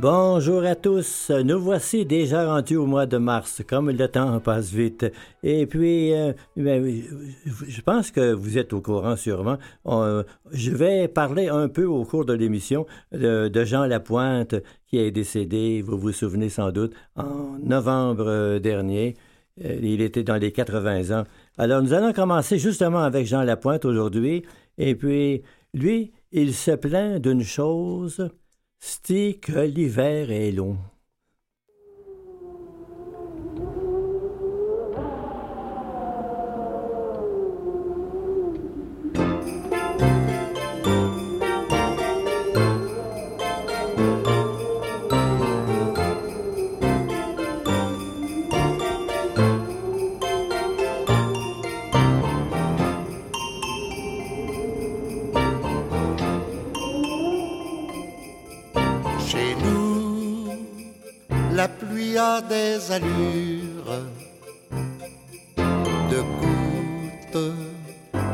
Bonjour à tous. Nous voici déjà rendus au mois de mars, comme le temps passe vite. Et puis, euh, ben, je pense que vous êtes au courant sûrement. je vais parler un peu au cours de l'émission de, Jean Lapointe qui est décédé, vous vous souvenez sans doute, en novembre euh, dernier. Euh, il était dans les 80 ans. Alors, nous allons commencer justement avec Jean Lapointe aujourd'hui. Et puis, lui, il se plaint d'une chose c'est que l'hiver est long. Des allures de gouttes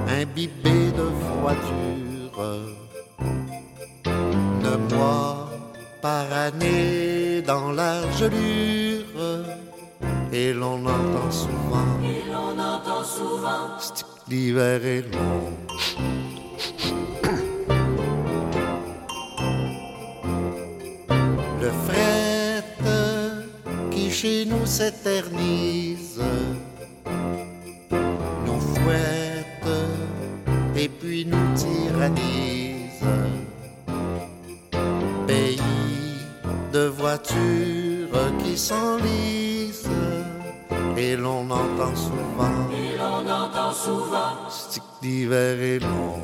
imbibées de froidure. De mois par année dans la gelure. Et l'on entend souvent, et l'on entend souvent, l'hiver est long. Chez nous s'éternise, nous fouette et puis nous tyrannise. Pays de voitures qui s'enlisent et l'on entend souvent, et l'on entend souvent, stick d'hiver et long.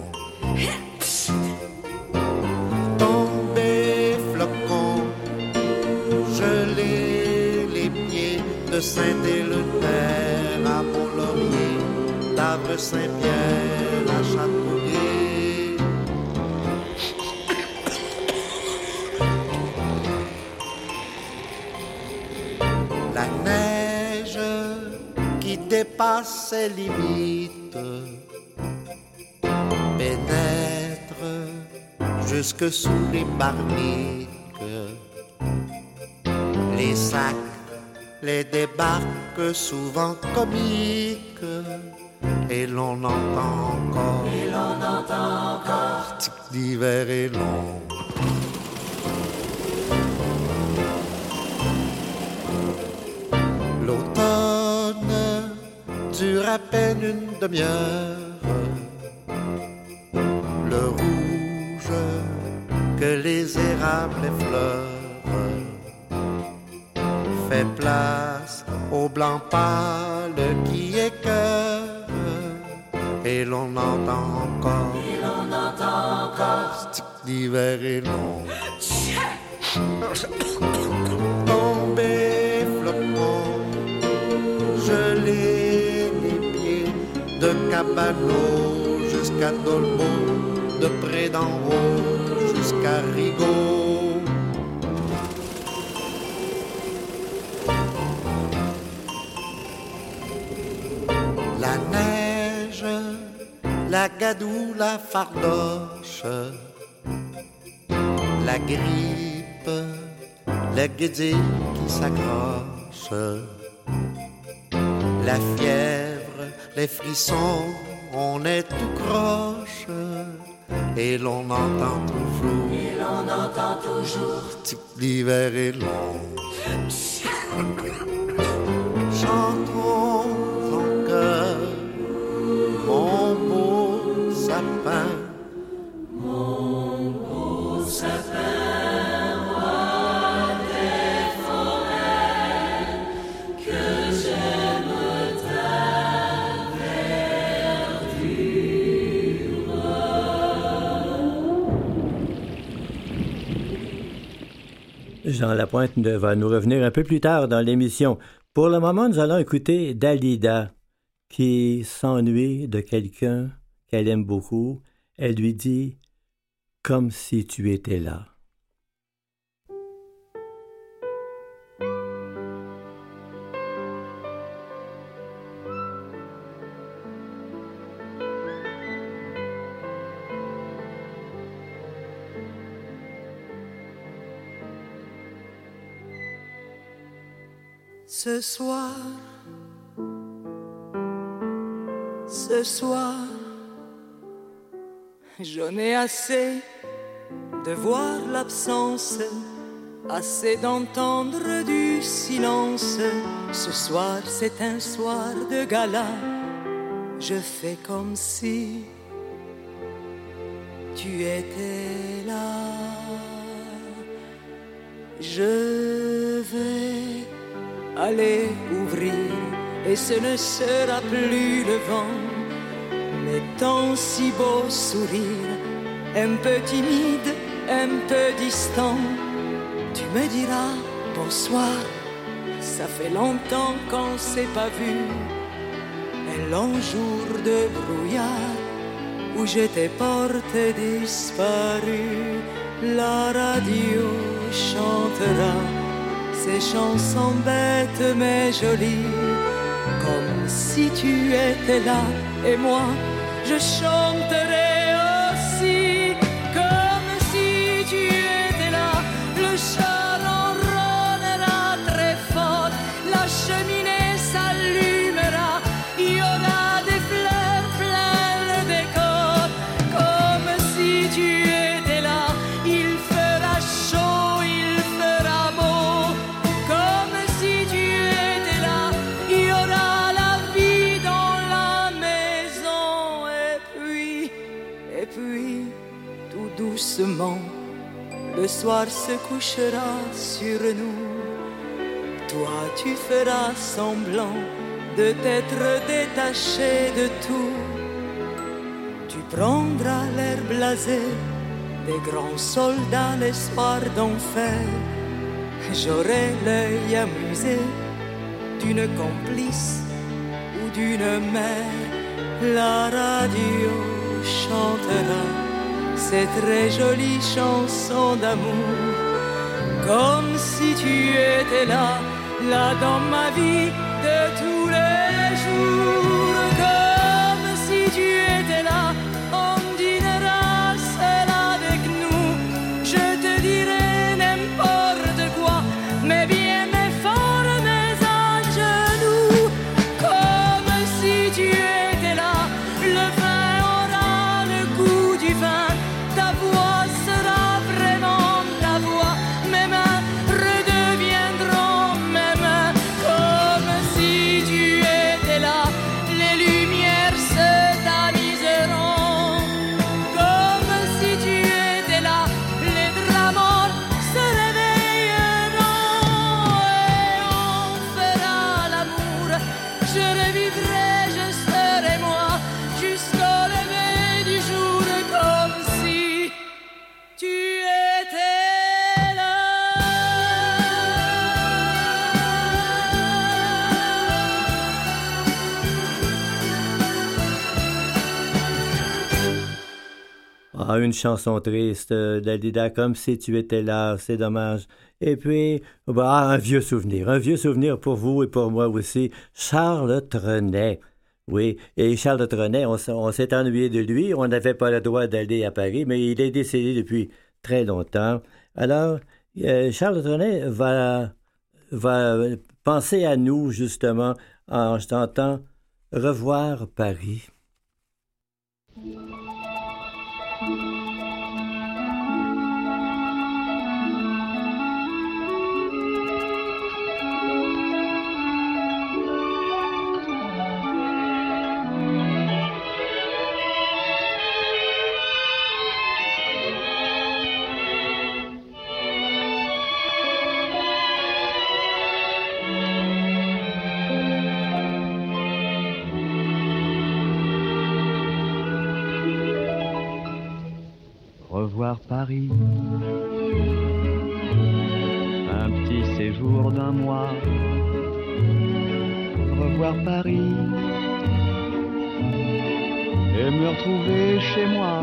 Saint-Pierre à. La neige qui dépasse ses limites pénètre jusque sous les barniques. Les sacs les débarques souvent comiques, et l'on entend encore, et l'on entend encore, d'hiver est long. L'automne dure à peine une demi-heure. Le rouge que les érables effleurent fait place au blanc pâle qui écœure et l'on entend encore, et l'on entend encore, l'hiver est long. Tombé flocon, gelé les pieds de Cabano jusqu'à Dolbeau, de près d'en haut jusqu'à Rigaud. Fardoche, la grippe, le guédille qui s'accroche, la fièvre, les frissons, on est tout croche. Et l'on entend toujours, et l'on entend toujours, l'hiver est long. Chantons Jean Lapointe va nous revenir un peu plus tard dans l'émission. Pour le moment, nous allons écouter Dalida, qui s'ennuie de quelqu'un qu'elle aime beaucoup, elle lui dit Comme si tu étais là. Ce soir, ce soir, j'en ai assez de voir l'absence, assez d'entendre du silence. Ce soir, c'est un soir de gala. Je fais comme si tu étais là. Je vais aller ouvrir et ce ne sera plus le vent, mais ton si beau sourire, un peu timide, un peu distant. Tu me diras bonsoir, ça fait longtemps qu'on s'est pas vu. Un long jour de brouillard où j'étais porté disparu, la radio chantera ces chansons bêtes mais jolies, comme si tu étais là et moi, je chanterais soir se couchera sur nous. Toi, tu feras semblant de t'être détaché de tout. Tu prendras l'air blasé des grands soldats, l'espoir d'enfer? J'aurai l'œil amusé d'une complice ou d'une mère. La radio chantera ces très jolies chansons d'amour. Comme si tu étais là, là dans ma vie une chanson triste euh, d'Alida, comme si tu étais là, c'est dommage. Et puis, bah, un vieux souvenir, un vieux souvenir pour vous et pour moi aussi, Charles Trenet. Oui, et Charles Trenet, on, s'est ennuyé de lui, on n'avait pas le droit d'aller à Paris, mais il est décédé depuis très longtemps. Alors, euh, Charles Trenet va, va penser à nous, justement, en chantant Revoir Paris. Paris. Un petit séjour d'un mois. Revoir Paris. Et me retrouver chez moi,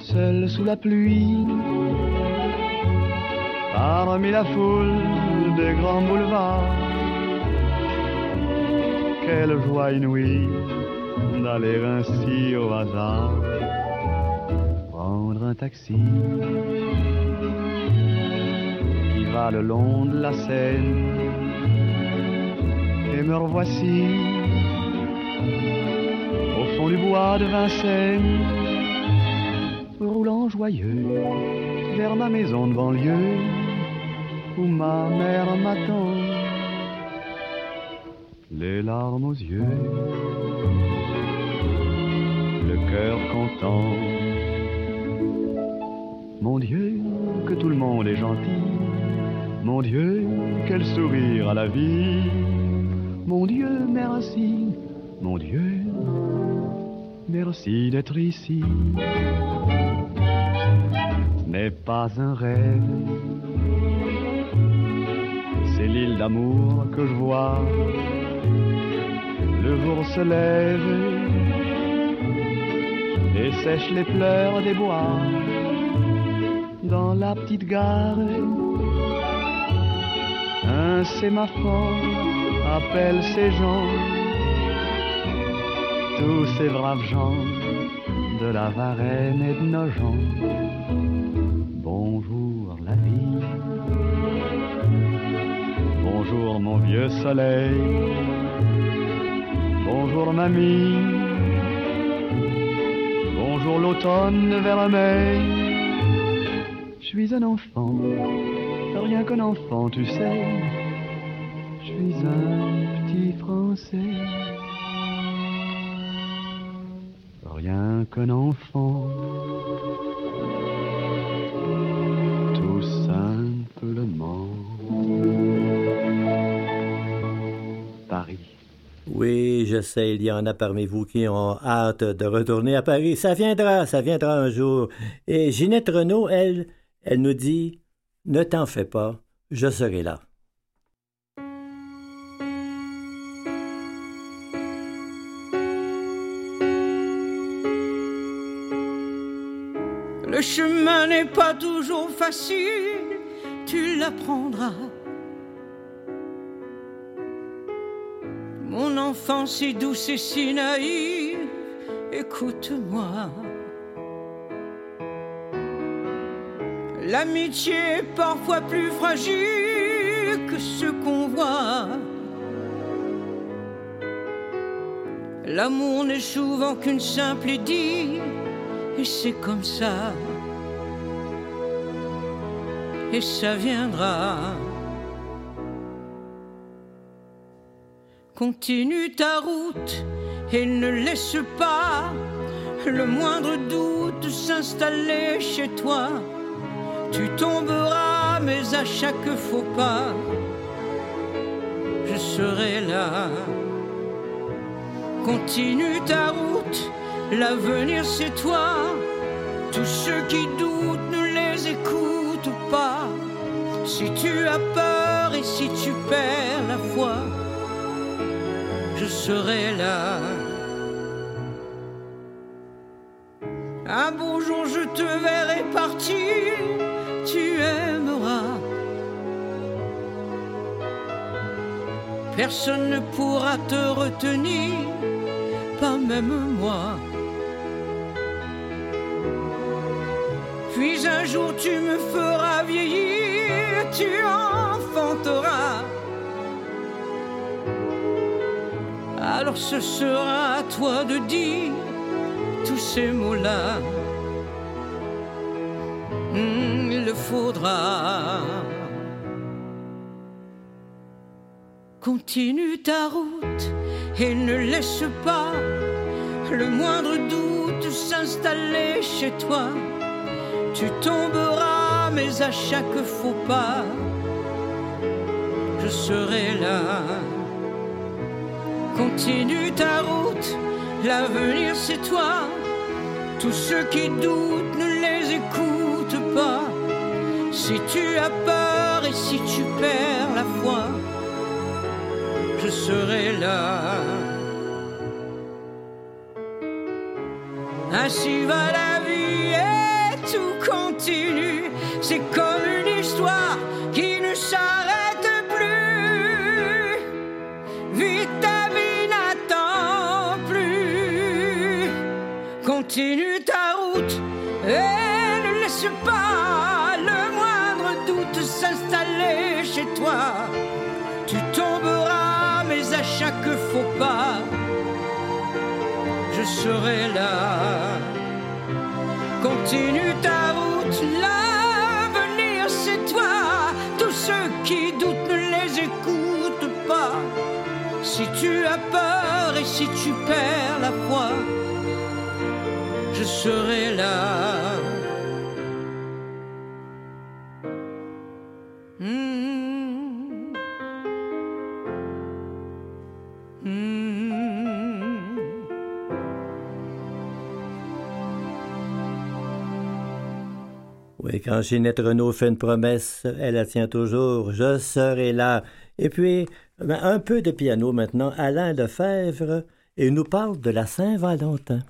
seul sous la pluie, parmi la foule des grands boulevards. Quelle joie inouïe d'aller ainsi au hasard, taxi qui va le long de la Seine. Et me revoici au fond du bois de Vincennes, roulant joyeux vers ma maison de banlieue où ma mère m'attend, les larmes aux yeux, le cœur content. Mon Dieu, quel sourire à la vie. Mon Dieu, merci. Mon Dieu, merci d'être ici. Ce n'est pas un rêve. C'est l'île d'amour que je vois. Le jour se lève et sèche les pleurs des bois dans la petite gare. Un sémaphore appelle ces gens, tous ces braves gens de la Varenne et de nos gens. Bonjour la vie, bonjour mon vieux soleil, bonjour mamie, bonjour l'automne. Je suis un enfant, rien qu'un enfant, tu sais. Je suis un petit Français. Rien qu'un enfant, tout simplement. Paris. Oui, je sais, il y en a parmi vous qui ont hâte de retourner à Paris. Ça viendra, ça viendra un jour. Et Ginette Renault, elle, elle nous dit Ne t'en fais pas, je serai là. Le chemin n'est pas toujours facile, tu l'apprendras. Mon enfant si douce et si naïve, écoute-moi. L'amitié est parfois plus fragile que ce qu'on voit. L'amour n'est souvent qu'une simple idylle, et c'est comme ça. Et ça viendra. Continue ta route et ne laisse pas le moindre doute s'installer chez toi. Tu tomberas, mais à chaque faux pas, je serai là. Continue ta route, l'avenir c'est toi. Tous ceux qui doutent, ne les écoute pas. Si tu as peur et si tu perds la foi, je serai là. Un beau jour je te verrai Personne ne pourra te retenir, pas même moi. Puis un jour tu me feras vieillir, tu enfanteras. Alors ce sera à toi de dire tous ces mots-là. Hmm, il le faudra. Continue ta route et ne laisse pas le moindre doute s'installer chez toi. Tu tomberas, mais à chaque faux pas, je serai là. Continue ta route, l'avenir c'est toi. Tous ceux qui doutent, ne les écoute pas. Si tu as peur et si tu perds la foi, je serai là. Ainsi va la vie et tout continue. C'est comme je serai là. Continue ta route, l'avenir c'est toi. Tous ceux qui doutent ne les écoute pas. Si tu as peur et si tu perds la foi, je serai là. Quand Ginette Renault fait une promesse, elle la tient toujours. Je serai là. Et puis, ben, un peu de piano maintenant. Alain Lefebvre, et nous parle de la Saint-Valentin.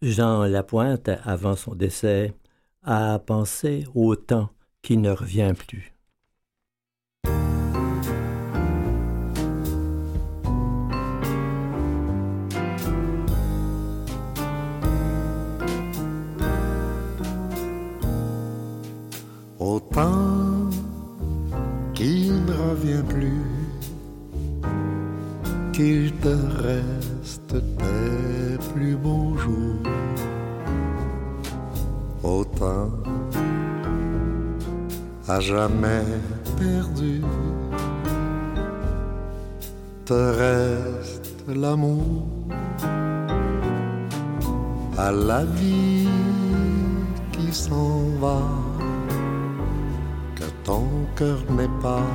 Jean Lapointe, avant son décès, a pensé au temps qui ne revient plus. Jamais perdu, te reste l'amour à la vie qui s'en va, que ton cœur n'est pas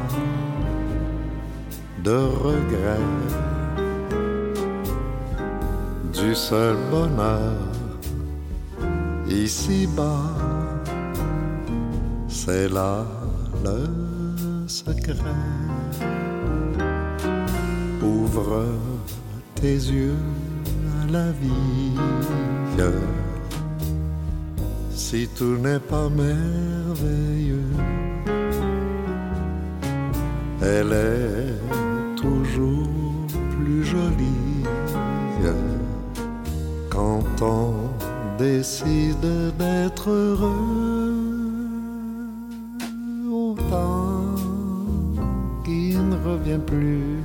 de regret du seul bonheur ici-bas. C'est là le secret. Ouvre tes yeux à la vie. Si tout n'est pas merveilleux, elle est toujours plus jolie quand on décide d'être heureux. Plus.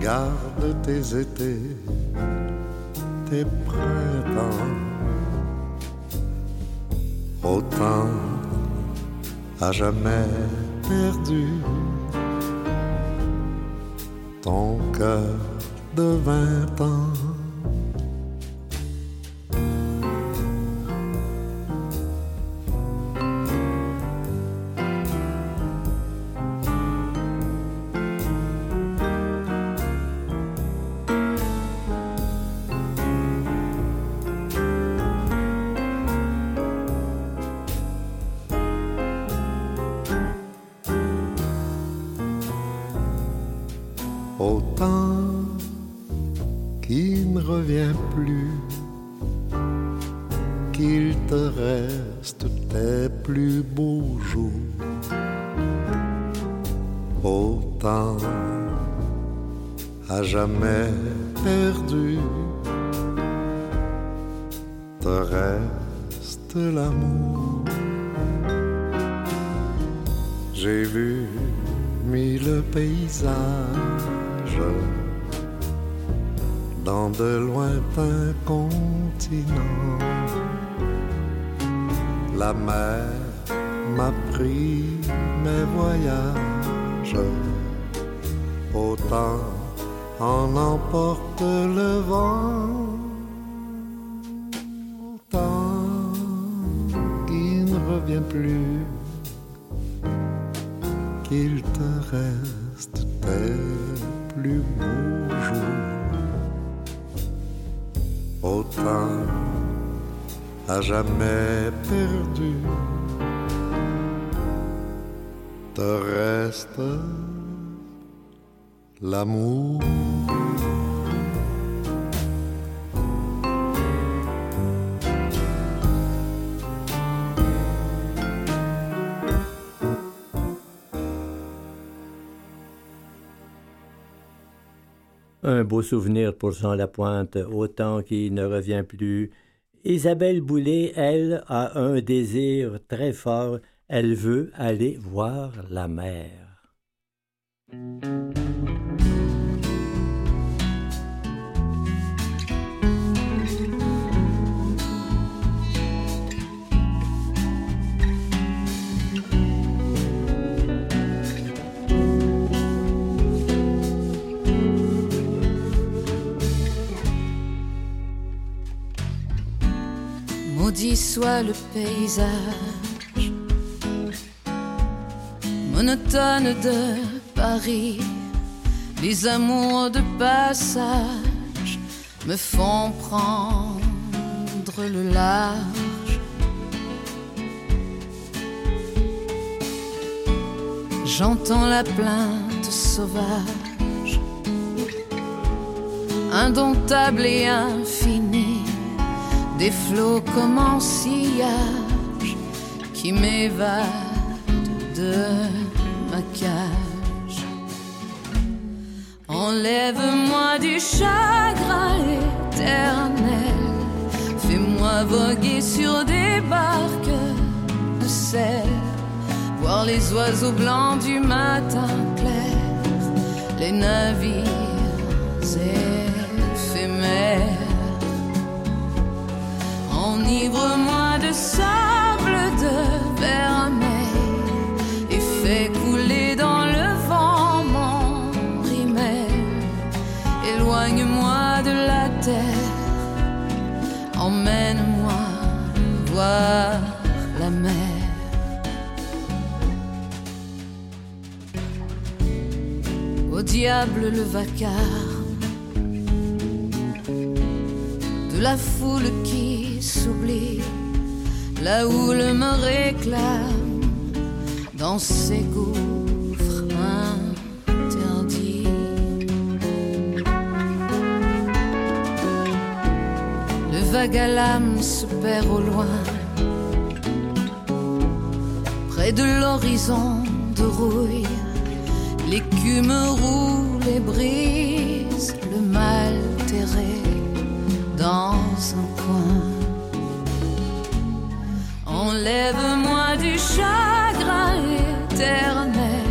Garde tes étés, tes printemps. Autant à jamais perdu ton cœur de vingt ans. La mer m'a pris mes voyages, autant en emporte le vent. Autant qui ne revient plus, qu'il te reste tes plus beaux jours. Autant à jamais perdu, te reste l'amour. Un beau souvenir pour Jean Lapointe, autant qui ne revient plus. Isabelle Boulay, elle, a un désir très fort. Elle veut aller voir la mer. Soit le paysage monotone de Paris. Les amours de passage me font prendre le large. J'entends la plainte sauvage, indomptable et infinie des flots comme en sillage qui m'évadent de ma cage. Enlève-moi du chagrin éternel, fais-moi voguer sur des barques de sel, voir les oiseaux blancs du matin clair, les navires Enivre-moi de sable de vermeil et fais couler dans le vent mon rimel. Éloigne-moi de la terre, emmène-moi voir la mer. Au diable le vacarme de la foule qui s'oublie, la houle me réclame dans ses gouffres interdits. Le vague à l'âme se perd au loin, près de l'horizon de rouille. L'écume roule et brise le mal terré dans un coin. Enlève-moi du chagrin éternel,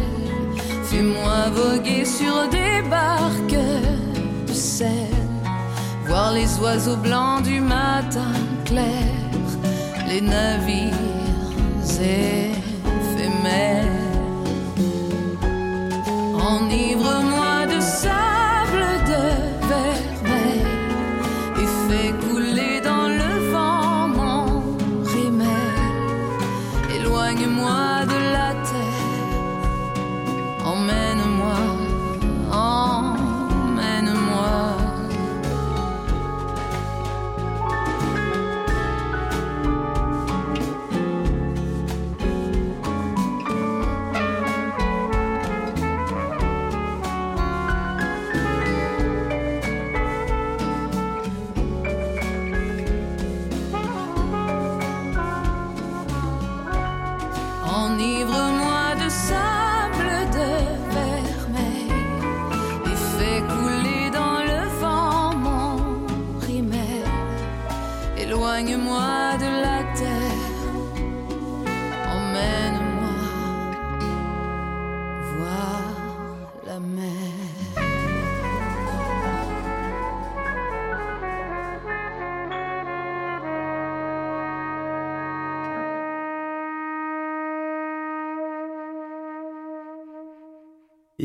fais-moi voguer sur des barques de sel, voir les oiseaux blancs du matin clair, les navires éphémères. Enivre-moi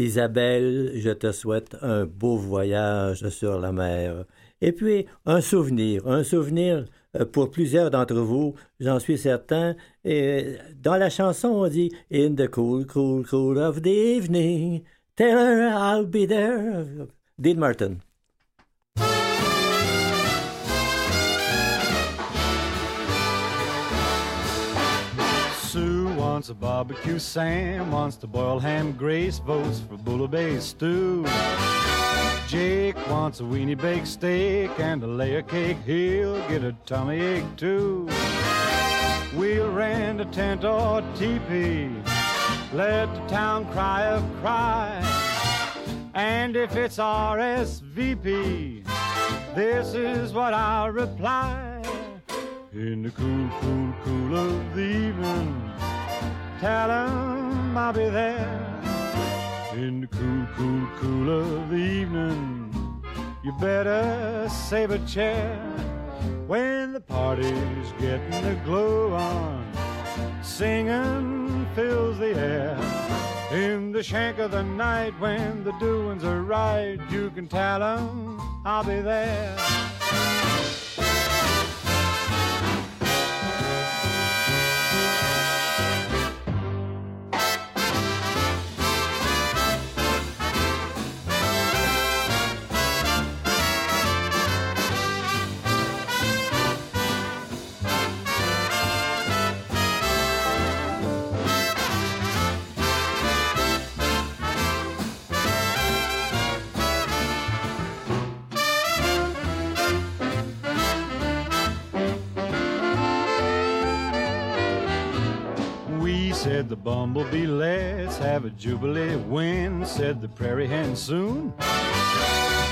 Isabelle, je te souhaite un beau voyage sur la mer. Et puis, un souvenir, un souvenir euh, pour plusieurs d'entre vous, j'en suis certain. Et dans la chanson, on dit In the cool, cool, cool of the evening, tell her I'll be there. Dean Martin. Wants a barbecue, Sam wants to boil ham, Grace votes for bouillabaisse stew. Jake wants a weenie baked steak and a layer cake, he'll get a tummy ache too. We'll rent a tent or teepee, let the town cry a cry. And if it's RSVP, this is what I'll reply. In the cool, cool, cool of the evening, tell 'em I'll be there. In the cool, cool, cool of the evening, you better save a chair. When the party's getting the glow on, singing fills the air. In the shank of the night, when the doings are right, you can tell 'em I'll be there. Bumblebee. Let's have a jubilee. When, said the prairie hen. Soon.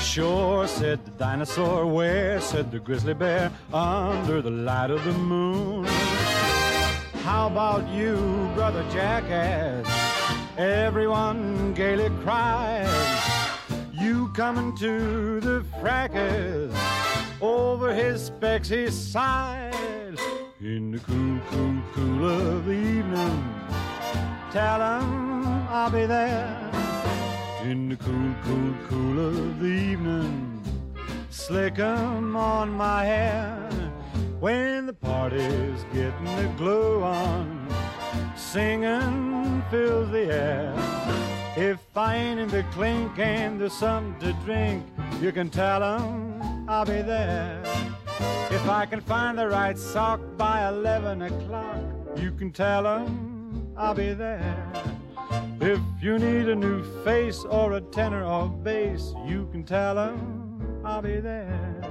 Sure, said the dinosaur. Where, said the grizzly bear. Under the light of the moon. How about you, brother jackass? Everyone gaily cried, You coming to the fracas. Over his specs he sighed. In the cool, cool, cool of the evening. Tell I'll be there. In the cool, cool, cool of the evening. Slick 'em on my hair. When the party's getting the glow on. Singing fills the air. If I ain't in the clink and there's something to drink, you can tell 'em I'll be there. If I can find the right sock by 11 o'clock, you can tell 'em I'll be there. If you need a new face or a tenor or bass, you can tell 'em I'll be there.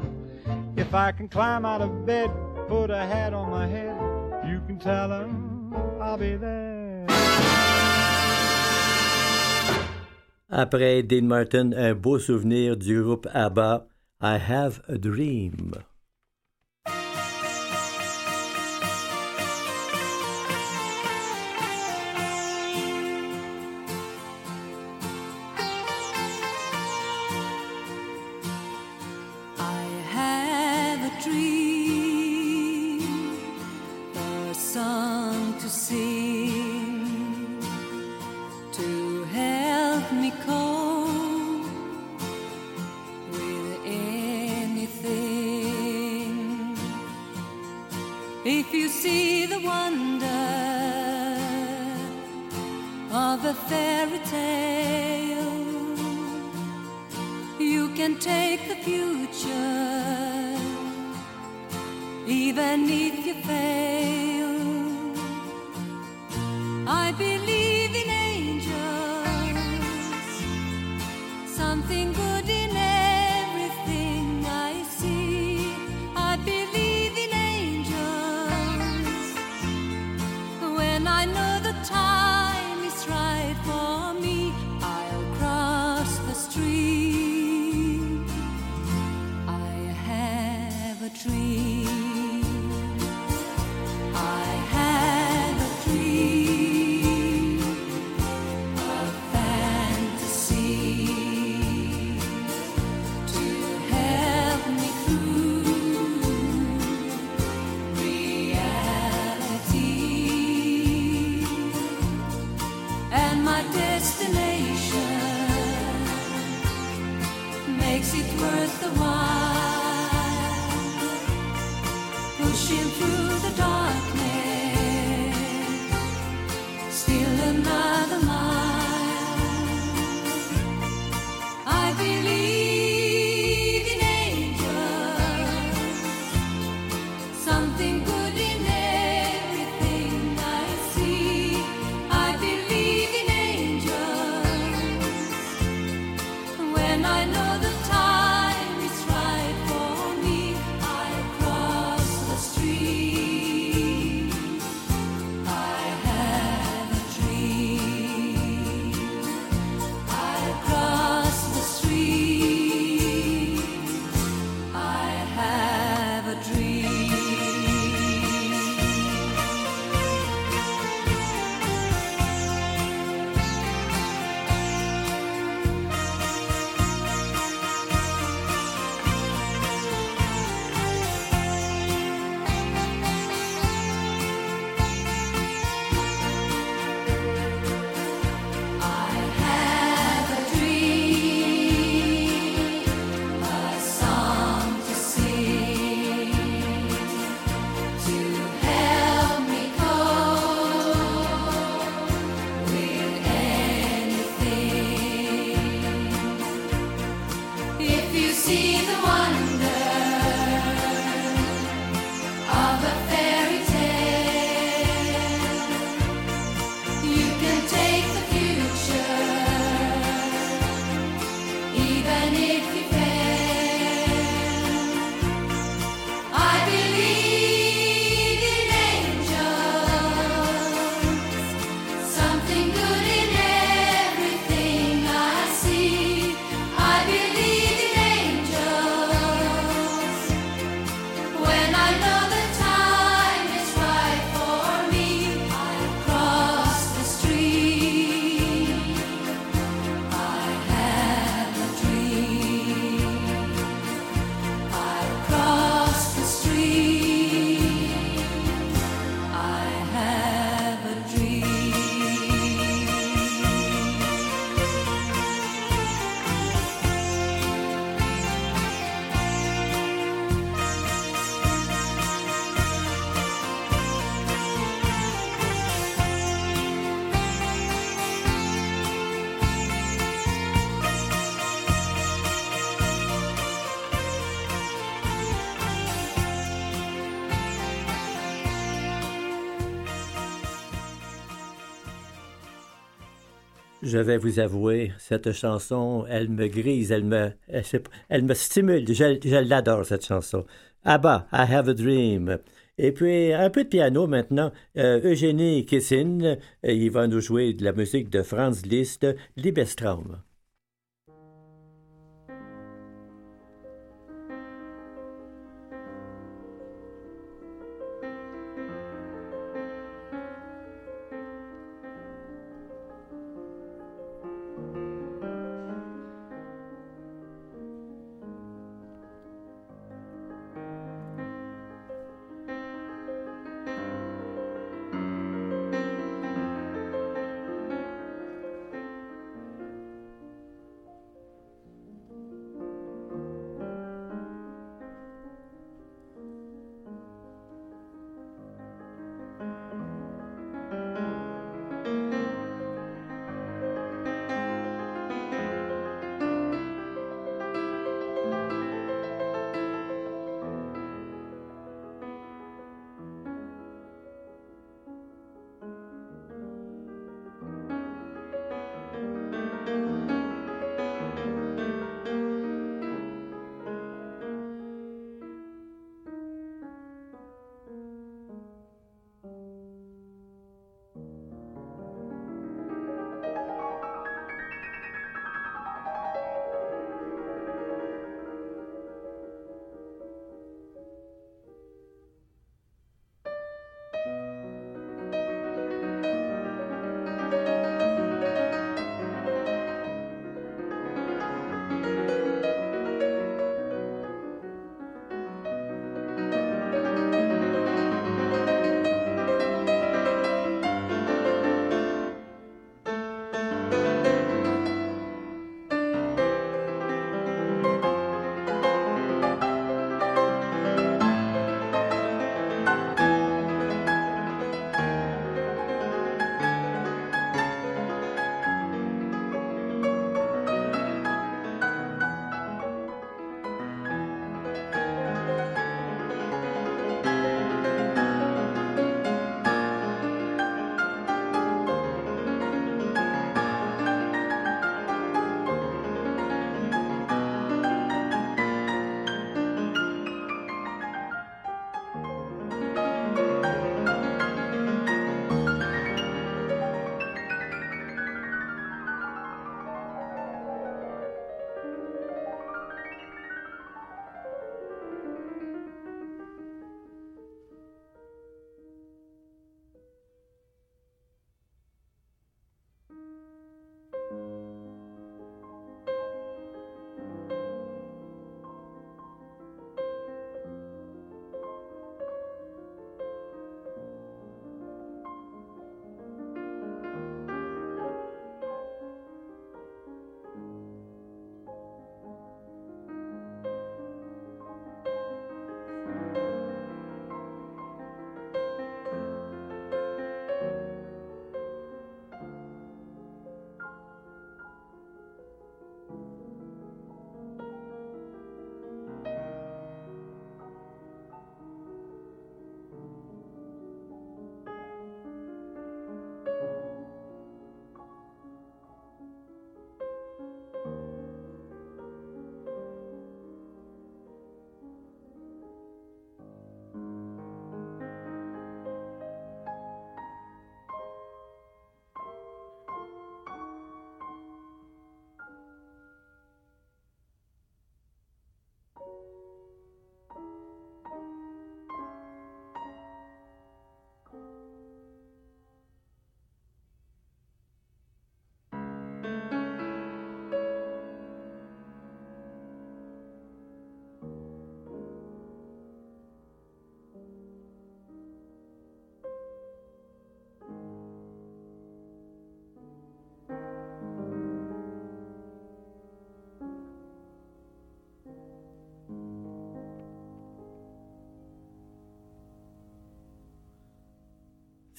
If I can climb out of bed, put a hat on my head, you can tell 'em I'll be there. Après Dean Martin, un beau souvenir du groupe ABBA, I Have a Dream. Of a fairy tale, you can take the future, even if you fail. Je vais vous avouer, cette chanson, elle me grise, elle me, elle, me stimule. Je, l'adore, cette chanson. Abba, I Have a Dream. Et puis, un peu de piano maintenant. Euh, Eugénie Kissin, euh, il va nous jouer de la musique de Franz Liszt, Liebestraum.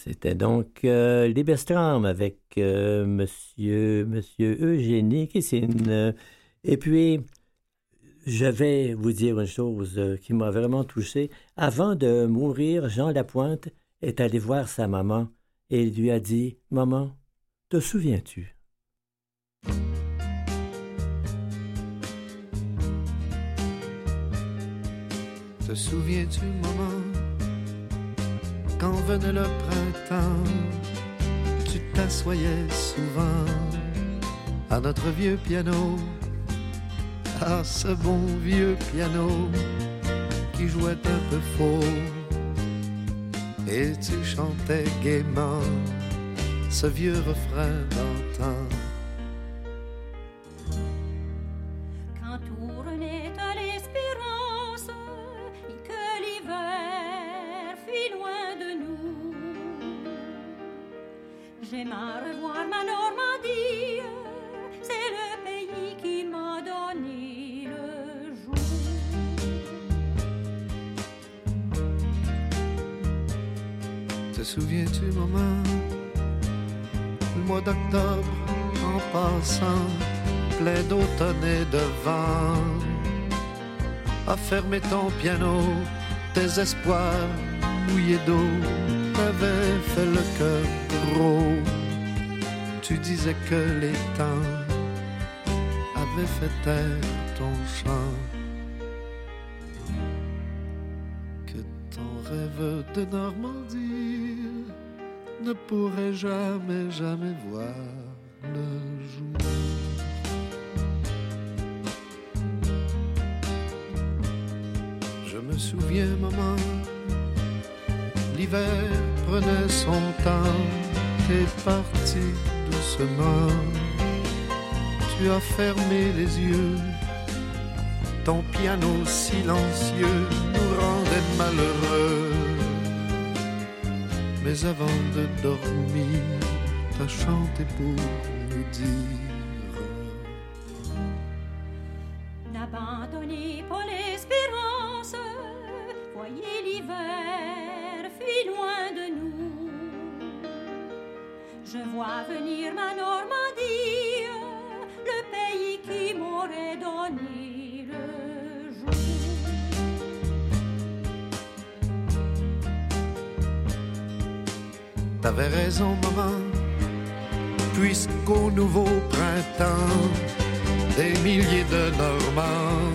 C'était donc euh, Les avec euh, monsieur, monsieur Eugénie Kissine. Et puis, je vais vous dire une chose euh, qui m'a vraiment touché. Avant de mourir, Jean Lapointe est allé voir sa maman et il lui a dit Maman, te souviens-tu Te souviens-tu, maman? Quand venait le printemps, tu t'assoyais souvent à notre vieux piano, à ce bon vieux piano qui jouait un peu faux, et tu chantais gaiement ce vieux refrain d'antan. Tes espoirs mouillés d'eau t'avaient fait le cœur gros. Tu disais que les temps avaient fait taire ton chant. que ton rêve de Normandie ne pourrait jamais, jamais voir parti doucement, tu as fermé les yeux ton piano silencieux nous rendait malheureux. Mais avant de dormir, t'as chanté pour nous dire vois venir ma Normandie, le pays qui m'aurait donné le jour. T'avais raison, maman, puisqu'au nouveau printemps, des milliers de Normands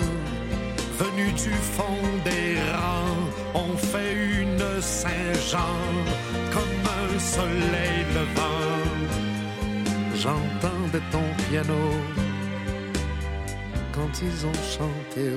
venus du fond des rangs ont fait une Saint-Jean comme un soleil levant. J'entendais ton piano quand ils ont chanté.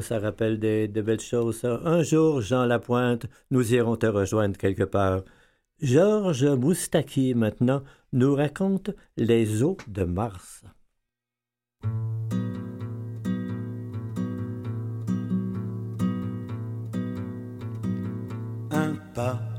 Ça rappelle de, de belles choses. Un jour, Jean Lapointe, nous irons te rejoindre quelque part. Georges Moustaki, maintenant, nous raconte les eaux de Mars. Un pas,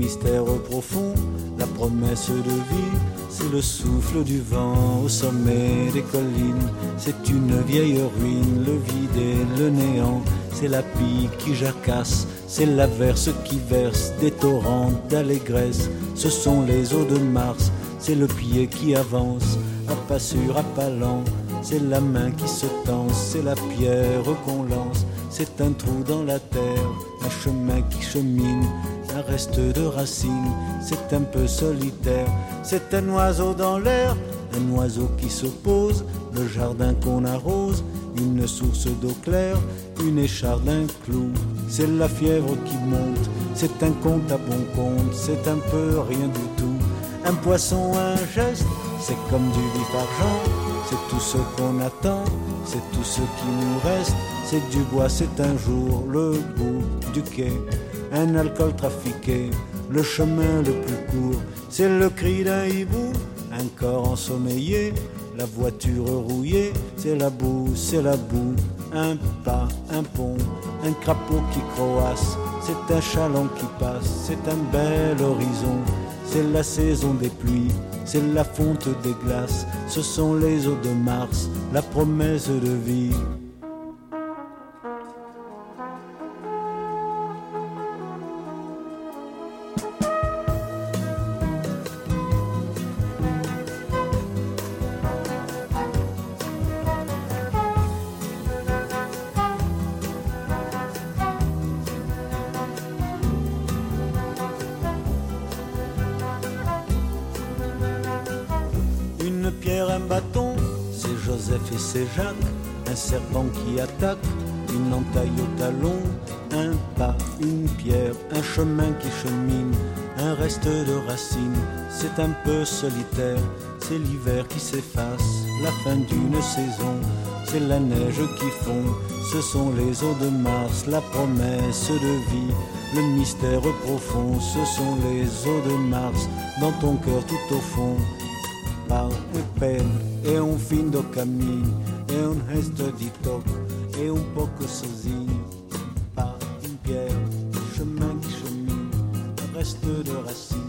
mystère profond, la promesse de vie, c'est le souffle du vent au sommet des collines, c'est une vieille ruine, le vide et le néant, c'est la pique qui jacasse, c'est l'averse qui verse des torrents d'allégresse, ce sont les eaux de Mars, c'est le pied qui avance, à pas sûr, à pas lent, c'est la main qui se tense, c'est la pierre qu'on lance, c'est un trou dans la terre, un chemin qui chemine, un reste de racines, c'est un peu solitaire, c'est un oiseau dans l'air, un oiseau qui se pose, le jardin qu'on arrose, une source d'eau claire, une écharde, un clou, c'est la fièvre qui monte, c'est un compte à bon compte, c'est un peu rien du tout, un poisson, un geste, c'est comme du vif argent, c'est tout ce qu'on attend, c'est tout ce qui nous reste, c'est du bois, c'est un jour le bout du quai, un alcool trafiqué, le chemin le plus court, c'est le cri d'un hibou, un corps ensommeillé, la voiture rouillée, c'est la boue, c'est la boue, un pas, un pont, un crapaud qui croasse, c'est un chaland qui passe, c'est un bel horizon, c'est la saison des pluies, c'est la fonte des glaces, ce sont les eaux de Mars, la promesse de vie. Qui attaque, une entaille au talon. Un pas, une pierre, un chemin qui chemine. Un reste de racines, c'est un peu solitaire. C'est l'hiver qui s'efface, la fin d'une saison. C'est la neige qui fond, ce sont les eaux de Mars, la promesse de vie. Le mystère profond, ce sont les eaux de Mars, dans ton cœur tout au fond pau e pele é um fim do caminho, é um resto de toque, é um pouco sozinho. Pas une pierre, chemin qui chemine, reste de racine,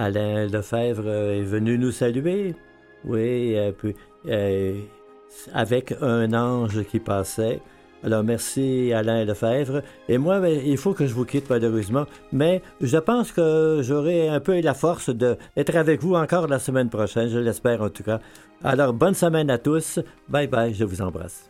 Alain Lefebvre est venu nous saluer. Oui, puis, avec un ange qui passait. Alors, merci Alain Lefebvre. Et moi, ben, il faut que je vous quitte malheureusement, mais je pense que j'aurai un peu la force d'être avec vous encore la semaine prochaine, je l'espère en tout cas. Alors, bonne semaine à tous. Bye bye, je vous embrasse.